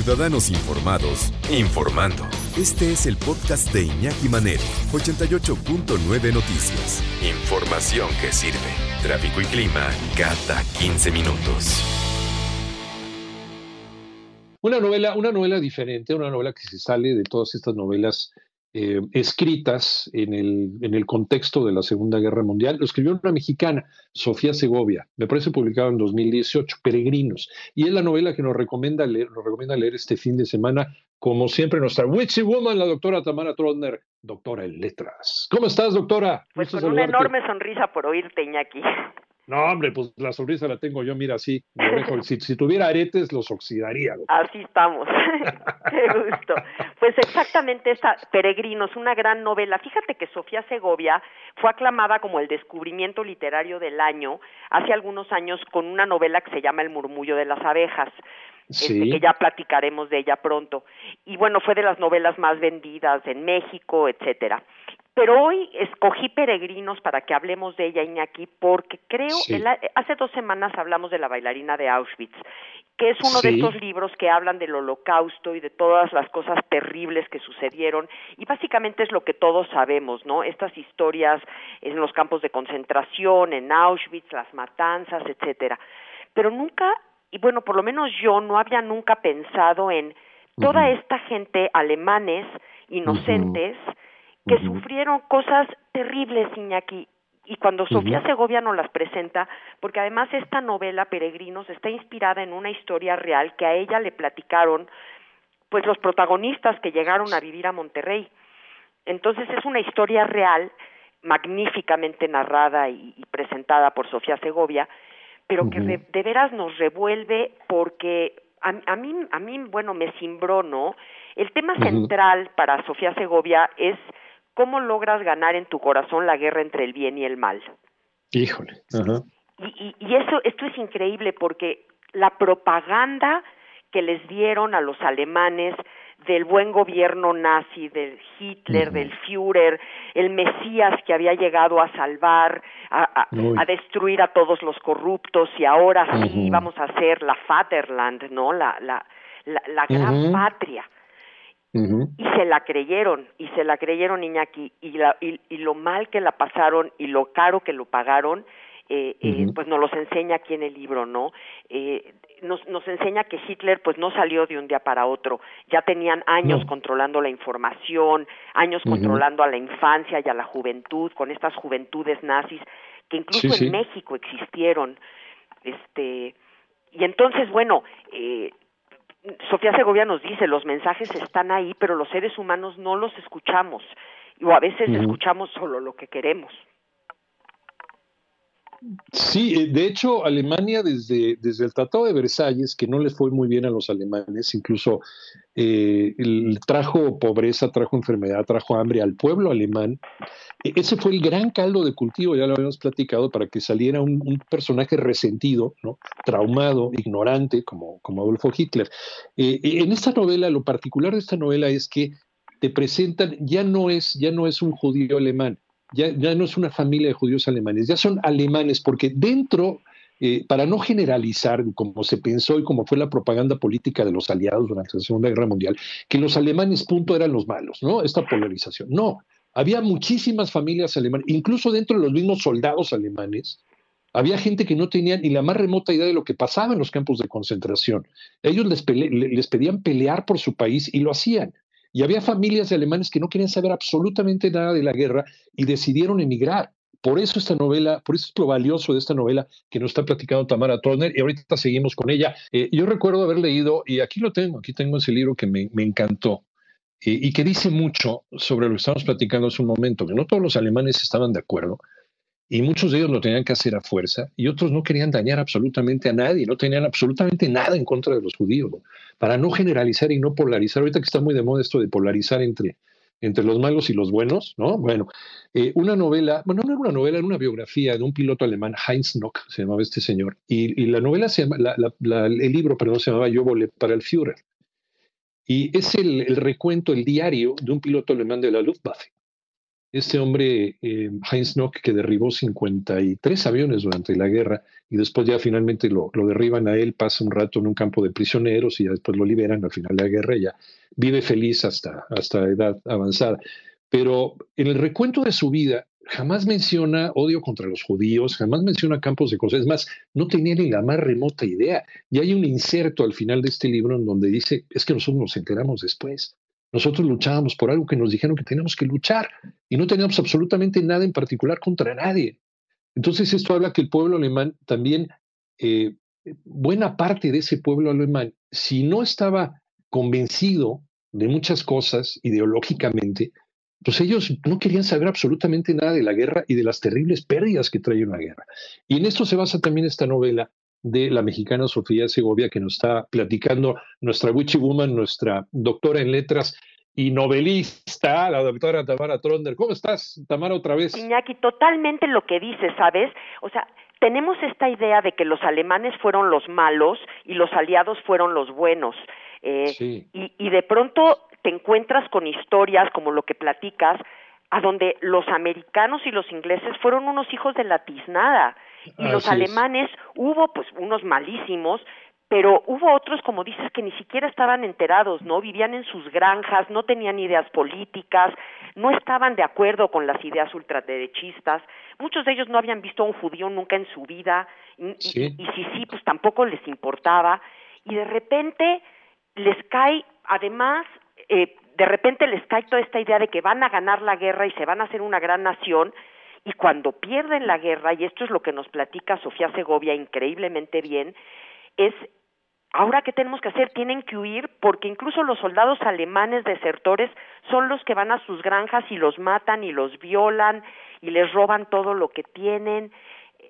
Ciudadanos Informados, informando. Este es el podcast de Iñaki Manero, 88.9 Noticias. Información que sirve. Tráfico y clima cada 15 minutos. Una novela, una novela diferente, una novela que se sale de todas estas novelas eh, escritas en el, en el contexto de la Segunda Guerra Mundial. Lo escribió una mexicana, Sofía Segovia, me parece publicado en 2018, Peregrinos, y es la novela que nos recomienda leer, nos recomienda leer este fin de semana, como siempre, nuestra witchy woman, la doctora Tamara Trotner, doctora en letras. ¿Cómo estás, doctora? Pues con una enorme sonrisa por oírte, Iñaki. No, hombre, pues la sonrisa la tengo yo, mira, así. Si, si, tuviera aretes, los oxidaría. Así estamos. Qué gusto. Pues exactamente esta, Peregrinos, una gran novela. Fíjate que Sofía Segovia fue aclamada como el descubrimiento literario del año hace algunos años con una novela que se llama El murmullo de las abejas. Este, que ya platicaremos de ella pronto. Y bueno, fue de las novelas más vendidas en México, etcétera. Pero hoy escogí Peregrinos para que hablemos de ella, Iñaki, porque creo, hace dos semanas hablamos de la bailarina de Auschwitz, que es uno de estos libros que hablan del holocausto y de todas las cosas terribles que sucedieron, y básicamente es lo que todos sabemos, ¿no? Estas historias en los campos de concentración, en Auschwitz, las matanzas, etcétera. Pero nunca, y bueno, por lo menos yo no había nunca pensado en toda esta gente, alemanes, inocentes, que sufrieron cosas terribles, Iñaki. Y cuando Sofía Segovia nos las presenta, porque además esta novela, Peregrinos, está inspirada en una historia real que a ella le platicaron, pues los protagonistas que llegaron a vivir a Monterrey. Entonces es una historia real, magníficamente narrada y, presentada por Sofía Segovia, pero que de, veras nos revuelve porque a, a, mí, a mí, bueno, me cimbró, ¿no? El tema central para Sofía Segovia es ¿cómo logras ganar en tu corazón la guerra entre el bien y el mal? Híjole. Y, y, eso, esto es increíble porque la propaganda que les dieron a los alemanes del buen gobierno nazi, del Hitler, del Führer, el Mesías que había llegado a salvar, a, a, destruir a todos los corruptos y ahora sí vamos a ser la Vaterland, ¿no? La, la, la, gran patria. Y se la creyeron, y se la creyeron Iñaki, y, la, y, lo mal que la pasaron y lo caro que lo pagaron, eh, eh, pues nos los enseña aquí en el libro, ¿no? Eh, nos, nos enseña que Hitler pues no salió de un día para otro, ya tenían años controlando la información, años controlando a la infancia y a la juventud, con estas juventudes nazis que incluso en México existieron, este, y entonces, bueno, eh, Sofía Segovia nos dice, los mensajes están ahí, pero los seres humanos no los escuchamos, o a veces escuchamos solo lo que queremos. Sí, eh, de hecho, Alemania desde, desde el Tratado de Versalles, que no les fue muy bien a los alemanes, incluso eh, trajo pobreza, trajo enfermedad, trajo hambre al pueblo alemán. E, ese fue el gran caldo de cultivo, ya lo habíamos platicado, para que saliera un, personaje resentido, ¿no? traumado, ignorante, como, como Adolfo Hitler. Eh, en esta novela, lo particular de esta novela es que te presentan, ya no es, ya no es un judío alemán, ya, no es una familia de judíos alemanes, ya son alemanes, porque dentro, eh, para no generalizar como se pensó y como fue la propaganda política de los aliados durante la Segunda Guerra Mundial, que los alemanes, punto, eran los malos, ¿no? Esta polarización. No, había muchísimas familias alemanas, incluso dentro de los mismos soldados alemanes, había gente que no tenía ni la más remota idea de lo que pasaba en los campos de concentración. Ellos les, les pedían pelear por su país y lo hacían. Y había familias de alemanes que no querían saber absolutamente nada de la guerra y decidieron emigrar. Por eso esta novela, por eso es lo valioso de esta novela que nos está platicando Tamara Turner y ahorita seguimos con ella. Eh, yo recuerdo haber leído, y aquí lo tengo, aquí tengo ese libro que me, encantó eh, y que dice mucho sobre lo que estamos platicando hace un momento, que no todos los alemanes estaban de acuerdo, y muchos de ellos lo tenían que hacer a fuerza y otros no querían dañar absolutamente a nadie, no tenían absolutamente nada en contra de los judíos, para no generalizar y no polarizar. Ahorita que está muy de moda esto de polarizar entre, entre los malos y los buenos, ¿no? Bueno, eh, una novela, bueno, no era una novela, era una biografía de un piloto alemán, Heinz Nock, se llamaba este señor, y, la novela se llama, el libro, perdón, se llamaba Yo volé para el Führer. Y es el, el recuento, el diario de un piloto alemán de la Luftwaffe este hombre eh, Heinz Nock que derribó 53 aviones durante la guerra y después ya finalmente lo, derriban a él, pasa un rato en un campo de prisioneros y ya después lo liberan al final de la guerra y ya vive feliz hasta, hasta edad avanzada. Pero en el recuento de su vida jamás menciona odio contra los judíos, jamás menciona campos de cosas, es más, no tenía ni la más remota idea. Y hay un inserto al final de este libro en donde dice, es que nosotros nos enteramos después. Nosotros luchábamos por algo que nos dijeron que teníamos que luchar y no teníamos absolutamente nada en particular contra nadie. Entonces esto habla que el pueblo alemán también, eh, buena parte de ese pueblo alemán, si no estaba convencido de muchas cosas ideológicamente, pues ellos no querían saber absolutamente nada de la guerra y de las terribles pérdidas que trae una guerra. Y en esto se basa también esta novela de la mexicana Sofía Segovia, que nos está platicando nuestra witchy woman, nuestra doctora en letras y novelista, la doctora Tamara Tronder. ¿Cómo estás, Tamara, otra vez? Iñaki, totalmente lo que dices, ¿sabes? O sea, tenemos esta idea de que los alemanes fueron los malos y los aliados fueron los buenos. Eh, y, y de pronto te encuentras con historias como lo que platicas, a donde los americanos y los ingleses fueron unos hijos de la tiznada y los alemanes hubo pues unos malísimos, pero hubo otros, como dices, que ni siquiera estaban enterados, ¿no? Vivían en sus granjas, no tenían ideas políticas, no estaban de acuerdo con las ideas ultraderechistas, muchos de ellos no habían visto a un judío nunca en su vida, y, si sí, pues tampoco les importaba, y de repente les cae, además, eh, de repente les cae toda esta idea de que van a ganar la guerra y se van a hacer una gran nación, y cuando pierden la guerra, y esto es lo que nos platica Sofía Segovia increíblemente bien, es ahora qué tenemos que hacer, tienen que huir porque incluso los soldados alemanes desertores son los que van a sus granjas y los matan y los violan y les roban todo lo que tienen.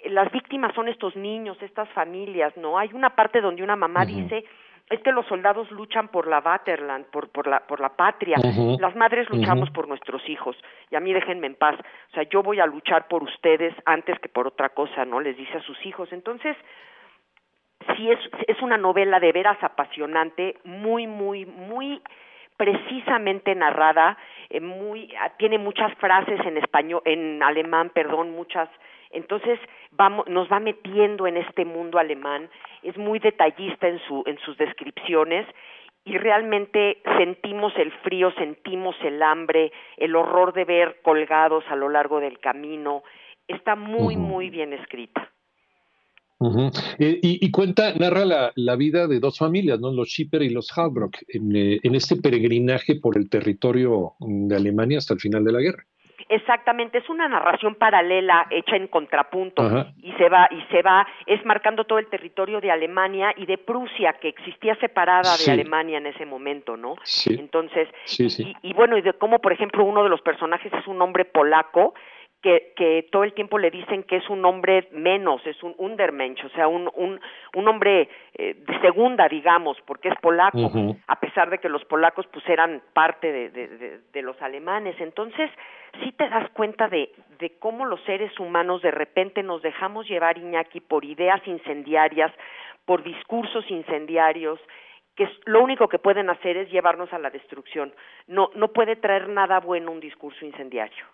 Las víctimas son estos niños, estas familias, ¿no? Hay una parte donde una mamá dice es que los soldados luchan por la Vaterland, por, por, la, por la patria. Las madres luchamos por nuestros hijos. Y a mí déjenme en paz. O sea, yo voy a luchar por ustedes antes que por otra cosa, ¿no? Les dice a sus hijos. Entonces, sí es, es una novela de veras apasionante, muy, muy, muy precisamente narrada, eh, muy, tiene muchas frases en español, en alemán, perdón, muchas entonces vamos, nos va metiendo en este mundo alemán, es muy detallista en, su, en sus descripciones y realmente sentimos el frío, sentimos el hambre, el horror de ver colgados a lo largo del camino. Está muy, muy bien escrita. Eh, y, cuenta, narra la, la, vida de dos familias, ¿no? los Schipper y los Halbrock, en, eh, en este peregrinaje por el territorio de Alemania hasta el final de la guerra. Exactamente, es una narración paralela hecha en contrapunto y se va y se va es marcando todo el territorio de Alemania y de Prusia que existía separada de Alemania en ese momento, ¿no? Sí. Entonces, y, y, bueno, y de cómo por ejemplo uno de los personajes es un hombre polaco que, que todo el tiempo le dicen que es un hombre menos, es un undermensch, o sea, un, un, un hombre eh, de segunda, digamos, porque es polaco, a pesar de que los polacos pues eran parte de, de, de, los alemanes. Entonces, sí te das cuenta de, de cómo los seres humanos de repente nos dejamos llevar, Iñaki, por ideas incendiarias, por discursos incendiarios, que lo único que pueden hacer es llevarnos a la destrucción. No, no puede traer nada bueno un discurso incendiario.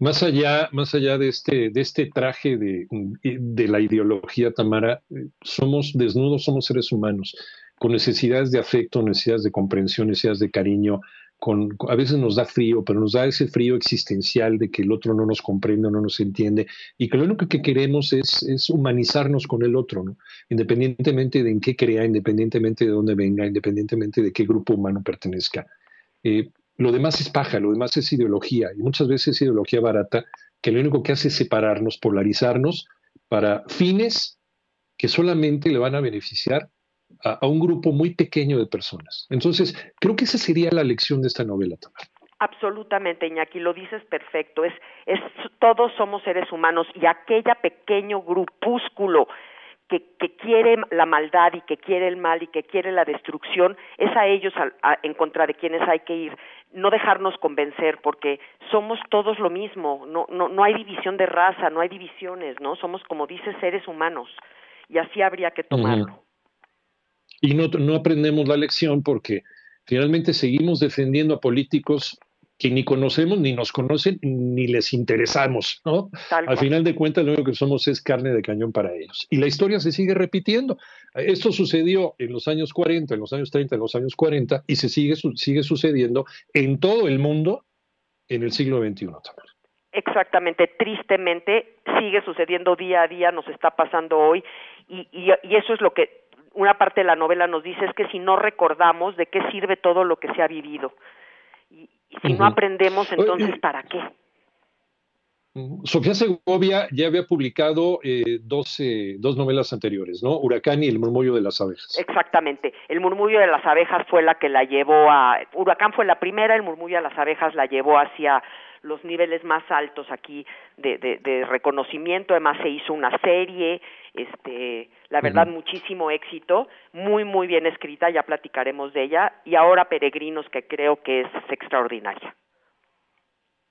Más allá, más allá de este, de este traje de, de, la ideología, Tamara, somos desnudos, somos seres humanos, con necesidades de afecto, necesidades de comprensión, necesidades de cariño. Con, a veces nos da frío, pero nos da ese frío existencial de que el otro no nos comprende, no nos entiende, y que lo único que queremos es, es humanizarnos con el otro, ¿no? independientemente de en qué crea, independientemente de dónde venga, independientemente de qué grupo humano pertenezca. Eh, lo demás es paja, lo demás es ideología, y muchas veces es ideología barata que lo único que hace es separarnos, polarizarnos para fines que solamente le van a beneficiar a, un grupo muy pequeño de personas. Entonces, creo que esa sería la lección de esta novela. Absolutamente, Iñaki, lo dices perfecto. Es, es, todos somos seres humanos y aquella pequeño grupúsculo quiere la maldad y que quiere el mal y que quiere la destrucción, es a ellos en contra de quienes hay que ir, no dejarnos convencer, porque somos todos lo mismo, no, no, no hay división de raza, no hay divisiones, ¿no? Somos, como dices, seres humanos, y así habría que tomarlo. Y no, no aprendemos la lección porque finalmente seguimos defendiendo a políticos que ni conocemos, ni nos conocen, ni les interesamos, ¿no? Al final de cuentas, lo único que somos es carne de cañón para ellos. Y la historia se sigue repitiendo. Esto sucedió en los años 40, en los años 30, en los años 40, y se sigue, sigue sucediendo en todo el mundo en el siglo XXI también. Exactamente, tristemente sigue sucediendo día a día, nos está pasando hoy, y, y eso es lo que una parte de la novela nos dice, es que si no recordamos de qué sirve todo lo que se ha vivido. Y si no aprendemos, entonces, ¿para qué? Sofía Segovia ya había publicado eh, dos, dos novelas anteriores, ¿no? Huracán y El murmullo de las abejas. Exactamente. El murmullo de las abejas fue la que la llevó a... Huracán fue la primera, el murmullo de las abejas la llevó hacia los niveles más altos aquí de, de, reconocimiento. Además se hizo una serie, este, la verdad muchísimo éxito, muy muy bien escrita, ya platicaremos de ella. Y ahora Peregrinos, que creo que es extraordinaria.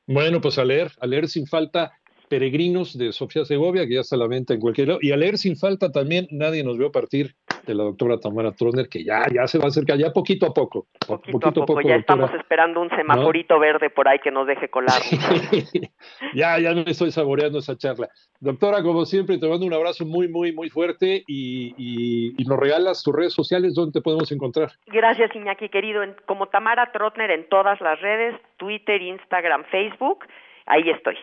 Bueno, pues a leer, a leer sin falta Peregrinos de Sofía Segovia, que ya está a la venta en cualquier lado. Y a leer sin falta también Nadie nos vio partir de la doctora Tamara Trotner, que ya, ya se va a acercar, ya poquito a poco. Poquito, a poco, ya estamos esperando un semaforito verde por ahí que nos deje colar. ya, ya me estoy saboreando esa charla. Doctora, como siempre, te mando un abrazo muy, muy, muy fuerte y, nos regalas tus redes sociales, ¿dónde te podemos encontrar? Gracias, Iñaki, querido. como Tamara Trotner en todas las redes, Twitter, Instagram, Facebook, ahí estoy.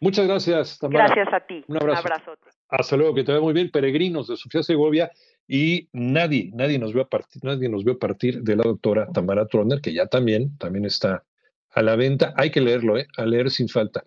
Muchas gracias, Tamara. Gracias a ti. Un abrazo. Hasta luego, que te vaya muy bien. Peregrinos de Sofía Segovia y nadie, nadie nos vio partir, nadie nos vio partir de la doctora Tamara Troner, que ya también, también está a la venta. Hay que leerlo, ¿eh? a leer sin falta.